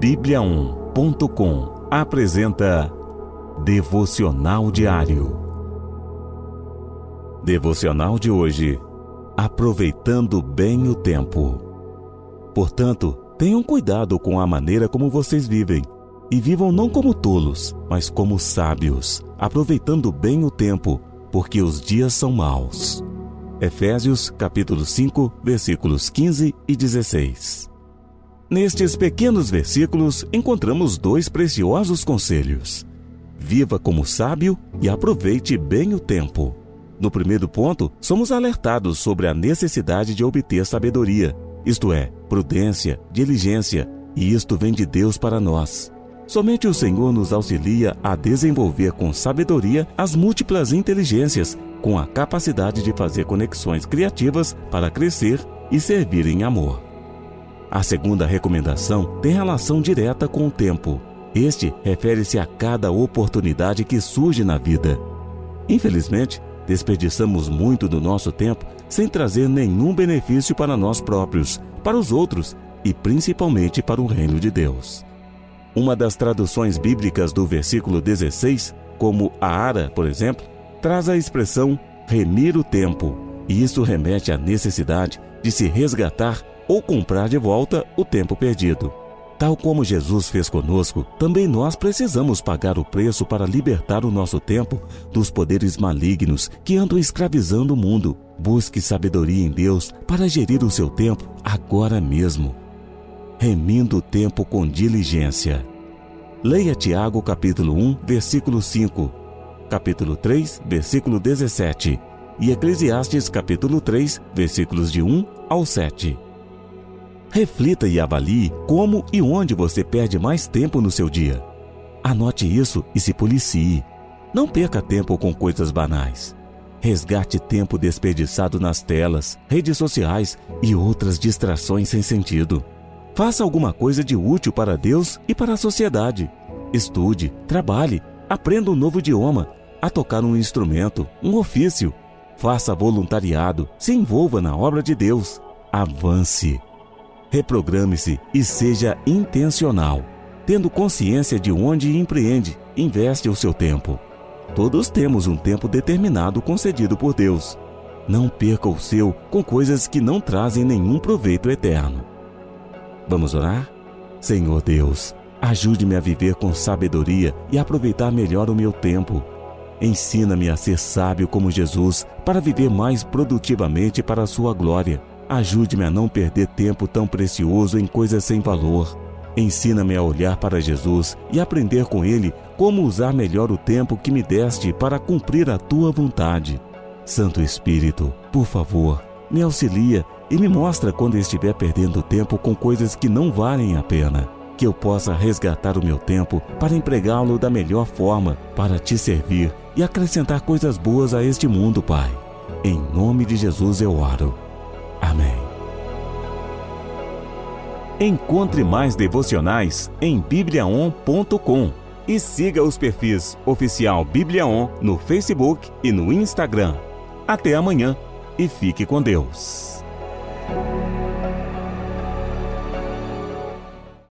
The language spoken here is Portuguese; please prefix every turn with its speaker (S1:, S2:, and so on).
S1: Bíblia1.com apresenta Devocional Diário. Devocional de hoje. Aproveitando bem o tempo. Portanto, tenham cuidado com a maneira como vocês vivem e vivam não como tolos, mas como sábios, aproveitando bem o tempo, porque os dias são maus. Efésios capítulo 5, versículos 15 e 16. Nestes pequenos versículos encontramos dois preciosos conselhos. Viva como sábio e aproveite bem o tempo. No primeiro ponto, somos alertados sobre a necessidade de obter sabedoria, isto é, prudência, diligência, e isto vem de Deus para nós. Somente o Senhor nos auxilia a desenvolver com sabedoria as múltiplas inteligências, com a capacidade de fazer conexões criativas para crescer e servir em amor. A segunda recomendação tem relação direta com o tempo. Este refere-se a cada oportunidade que surge na vida. Infelizmente, desperdiçamos muito do nosso tempo sem trazer nenhum benefício para nós próprios, para os outros e principalmente para o reino de Deus. Uma das traduções bíblicas do versículo 16, como a Ara, por exemplo, traz a expressão remir o tempo, e isso remete à necessidade de se resgatar ou comprar de volta o tempo perdido. Tal como Jesus fez conosco, também nós precisamos pagar o preço para libertar o nosso tempo dos poderes malignos que andam escravizando o mundo. Busque sabedoria em Deus para gerir o seu tempo agora mesmo. Remindo o tempo com diligência. Leia Tiago capítulo 1, versículo 5, capítulo 3, versículo 17 e Eclesiastes capítulo 3, versículos de 1 ao 7. Reflita e avalie como e onde você perde mais tempo no seu dia. Anote isso e se policie. Não perca tempo com coisas banais. Resgate tempo desperdiçado nas telas, redes sociais e outras distrações sem sentido. Faça alguma coisa de útil para Deus e para a sociedade. Estude, trabalhe, aprenda um novo idioma, a tocar um instrumento, um ofício. Faça voluntariado, se envolva na obra de Deus. Avance. Reprograme-se e seja intencional, tendo consciência de onde empreende, investe o seu tempo. Todos temos um tempo determinado concedido por Deus. Não perca o seu com coisas que não trazem nenhum proveito eterno. Vamos orar? Senhor Deus, ajude-me a viver com sabedoria e aproveitar melhor o meu tempo. Ensina-me a ser sábio como Jesus para viver mais produtivamente para a sua glória. Ajude-me a não perder tempo tão precioso em coisas sem valor. Ensina-me a olhar para Jesus e aprender com Ele como usar melhor o tempo que me deste para cumprir a tua vontade. Santo Espírito, por favor, me auxilia e me mostra quando estiver perdendo tempo com coisas que não valem a pena. Que eu possa resgatar o meu tempo para empregá-lo da melhor forma para te servir e acrescentar coisas boas a este mundo, Pai. Em nome de Jesus eu oro. Amém. Encontre mais devocionais em bibliaon.com e siga os perfis oficial Bibliaon no Facebook e no Instagram. Até amanhã e fique com Deus.